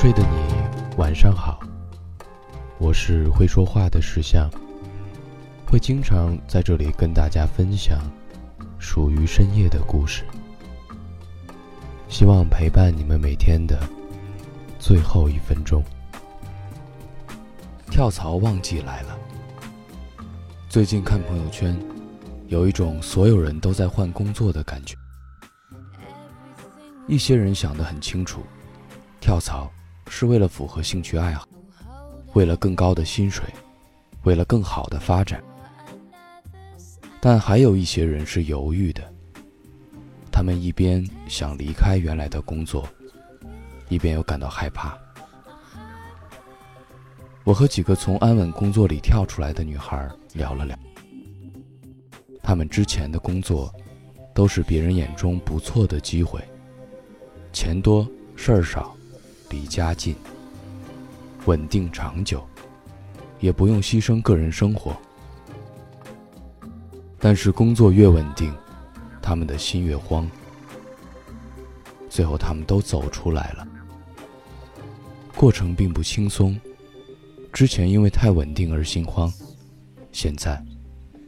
睡的你，晚上好。我是会说话的石像，会经常在这里跟大家分享属于深夜的故事，希望陪伴你们每天的最后一分钟。跳槽旺季来了，最近看朋友圈，有一种所有人都在换工作的感觉。一些人想得很清楚，跳槽是为了符合兴趣爱好，为了更高的薪水，为了更好的发展。但还有一些人是犹豫的，他们一边想离开原来的工作，一边又感到害怕。我和几个从安稳工作里跳出来的女孩聊了聊，她们之前的工作都是别人眼中不错的机会。钱多事儿少，离家近，稳定长久，也不用牺牲个人生活。但是工作越稳定，他们的心越慌。最后他们都走出来了，过程并不轻松。之前因为太稳定而心慌，现在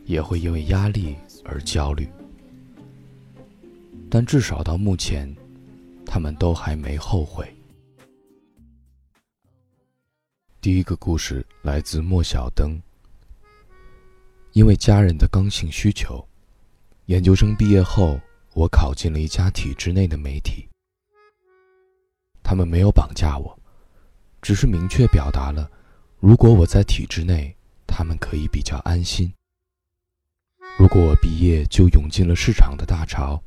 也会因为压力而焦虑。但至少到目前。他们都还没后悔。第一个故事来自莫小灯。因为家人的刚性需求，研究生毕业后，我考进了一家体制内的媒体。他们没有绑架我，只是明确表达了，如果我在体制内，他们可以比较安心；如果我毕业就涌进了市场的大潮，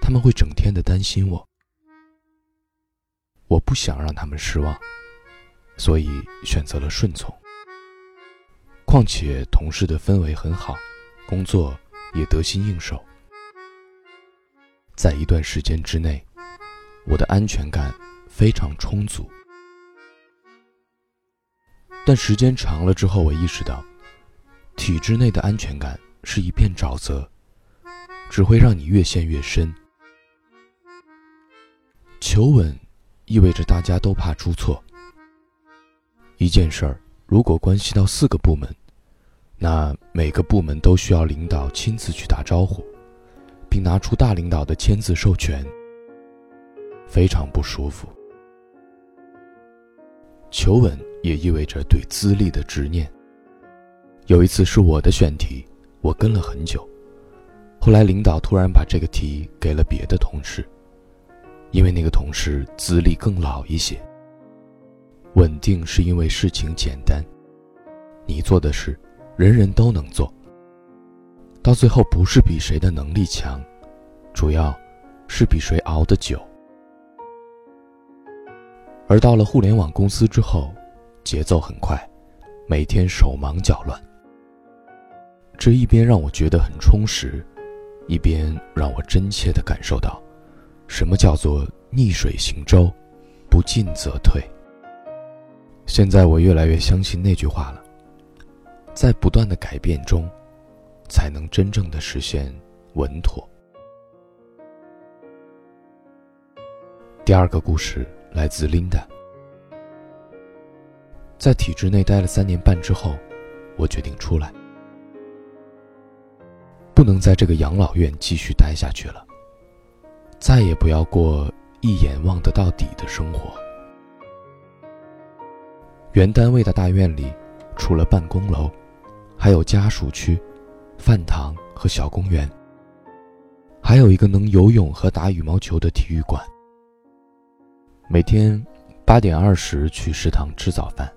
他们会整天的担心我。我不想让他们失望，所以选择了顺从。况且同事的氛围很好，工作也得心应手。在一段时间之内，我的安全感非常充足。但时间长了之后，我意识到，体制内的安全感是一片沼泽，只会让你越陷越深。求稳。意味着大家都怕出错。一件事儿如果关系到四个部门，那每个部门都需要领导亲自去打招呼，并拿出大领导的签字授权，非常不舒服。求稳也意味着对资历的执念。有一次是我的选题，我跟了很久，后来领导突然把这个题给了别的同事。因为那个同事资历更老一些。稳定是因为事情简单，你做的事，人人都能做。到最后不是比谁的能力强，主要是比谁熬得久。而到了互联网公司之后，节奏很快，每天手忙脚乱。这一边让我觉得很充实，一边让我真切地感受到。什么叫做逆水行舟，不进则退？现在我越来越相信那句话了，在不断的改变中，才能真正的实现稳妥。第二个故事来自 Linda，在体制内待了三年半之后，我决定出来，不能在这个养老院继续待下去了。再也不要过一眼望得到底的生活。原单位的大院里，除了办公楼，还有家属区、饭堂和小公园，还有一个能游泳和打羽毛球的体育馆。每天八点二十去食堂吃早饭，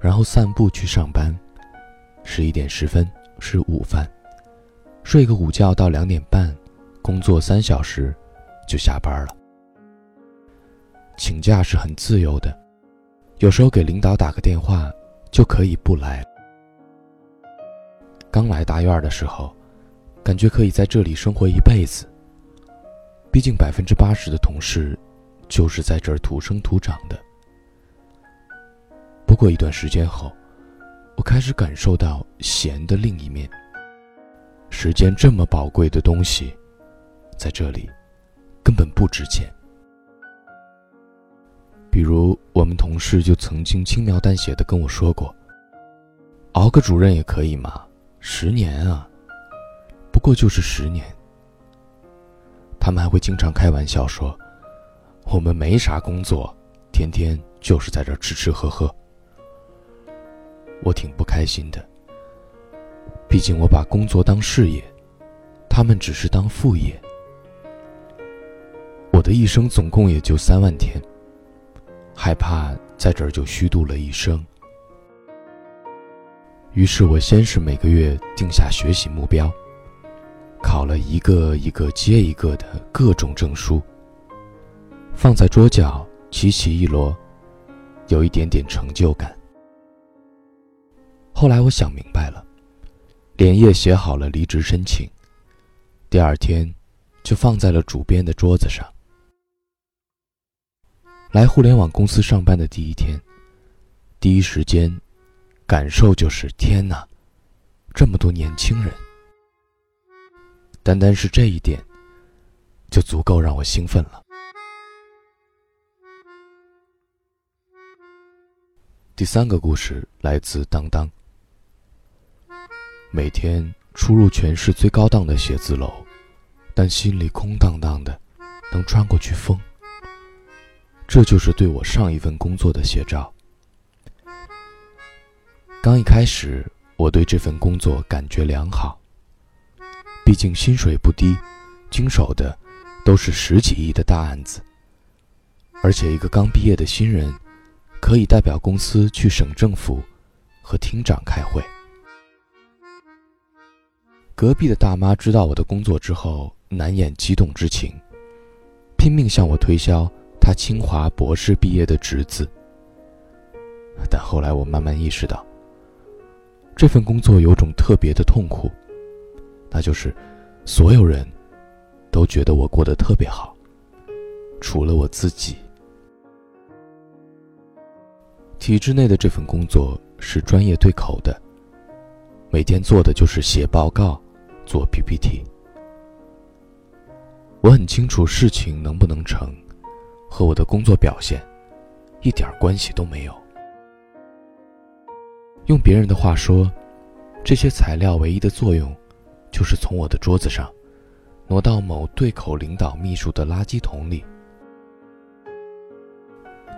然后散步去上班。十一点十分吃午饭，睡个午觉到两点半，工作三小时。就下班了。请假是很自由的，有时候给领导打个电话就可以不来。刚来大院的时候，感觉可以在这里生活一辈子。毕竟百分之八十的同事就是在这儿土生土长的。不过一段时间后，我开始感受到闲的另一面。时间这么宝贵的东西，在这里。根本不值钱。比如，我们同事就曾经轻描淡写的跟我说过：“熬个主任也可以嘛，十年啊，不过就是十年。”他们还会经常开玩笑说：“我们没啥工作，天天就是在这吃吃喝喝。”我挺不开心的，毕竟我把工作当事业，他们只是当副业。我的一生总共也就三万天。害怕在这儿就虚度了一生，于是我先是每个月定下学习目标，考了一个一个接一个的各种证书，放在桌角齐齐一摞，有一点点成就感。后来我想明白了，连夜写好了离职申请，第二天就放在了主编的桌子上。来互联网公司上班的第一天，第一时间感受就是天哪，这么多年轻人。单单是这一点，就足够让我兴奋了。第三个故事来自当当。每天出入全市最高档的写字楼，但心里空荡荡的，能穿过去风。这就是对我上一份工作的写照。刚一开始，我对这份工作感觉良好，毕竟薪水不低，经手的都是十几亿的大案子，而且一个刚毕业的新人，可以代表公司去省政府和厅长开会。隔壁的大妈知道我的工作之后，难掩激动之情，拼命向我推销。他清华博士毕业的侄子，但后来我慢慢意识到，这份工作有种特别的痛苦，那就是所有人都觉得我过得特别好，除了我自己。体制内的这份工作是专业对口的，每天做的就是写报告、做 PPT。我很清楚事情能不能成。和我的工作表现一点关系都没有。用别人的话说，这些材料唯一的作用，就是从我的桌子上挪到某对口领导秘书的垃圾桶里。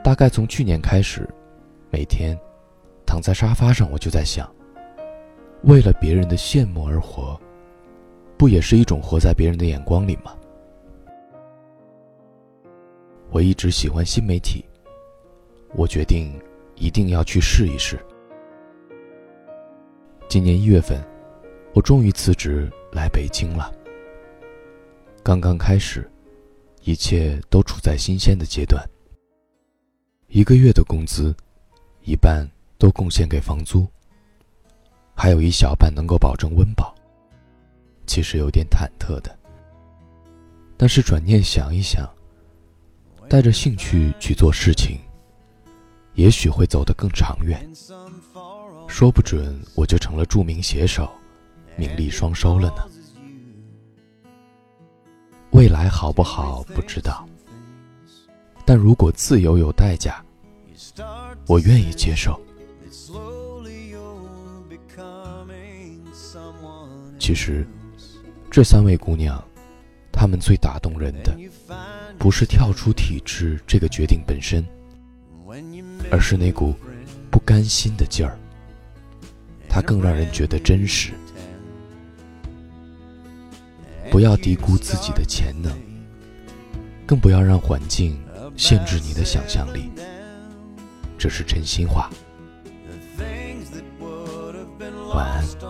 大概从去年开始，每天躺在沙发上，我就在想：为了别人的羡慕而活，不也是一种活在别人的眼光里吗？我一直喜欢新媒体，我决定一定要去试一试。今年一月份，我终于辞职来北京了。刚刚开始，一切都处在新鲜的阶段。一个月的工资，一半都贡献给房租，还有一小半能够保证温饱。其实有点忐忑的，但是转念想一想。带着兴趣去做事情，也许会走得更长远。说不准我就成了著名写手，名利双收了呢。未来好不好不知道，但如果自由有代价，我愿意接受。其实，这三位姑娘，他们最打动人的。不是跳出体制这个决定本身，而是那股不甘心的劲儿。它更让人觉得真实。不要低估自己的潜能，更不要让环境限制你的想象力。这是真心话。晚安。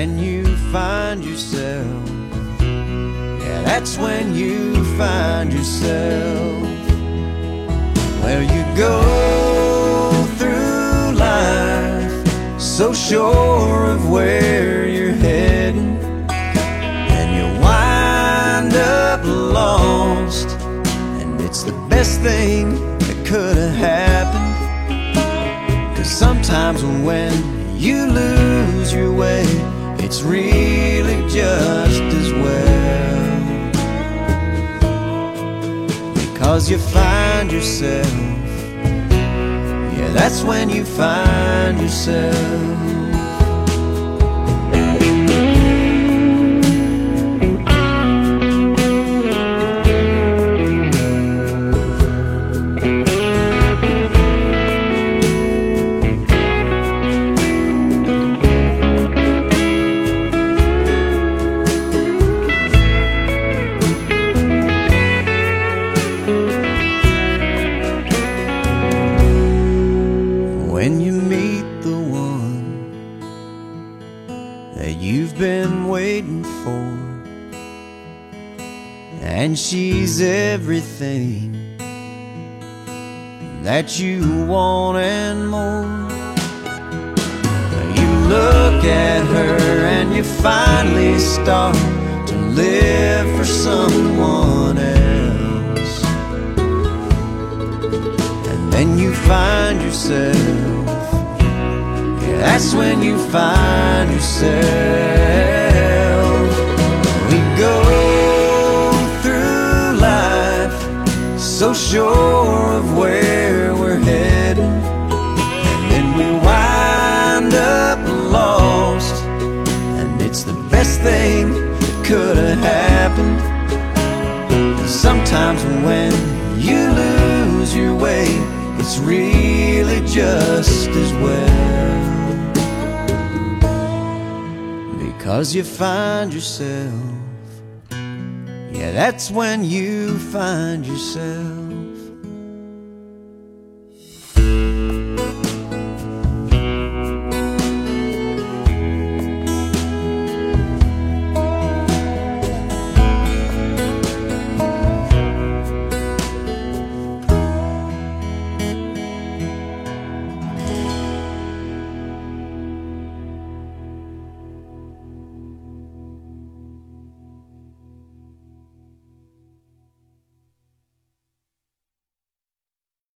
And you find yourself. Yeah, that's when you find yourself. Where you go through life, so sure of where you're heading, and you wind up lost. And it's the best thing that could have happened. Cause sometimes when you lose it's really just as well. Because you find yourself, yeah, that's when you find yourself. Everything that you want and more. You look at her and you finally start to live for someone else. And then you find yourself. Yeah, that's when you find yourself. Sure of where we're headed. And then we wind up lost. And it's the best thing that could have happened. Sometimes when you lose your way, it's really just as well. Because you find yourself, yeah, that's when you find yourself.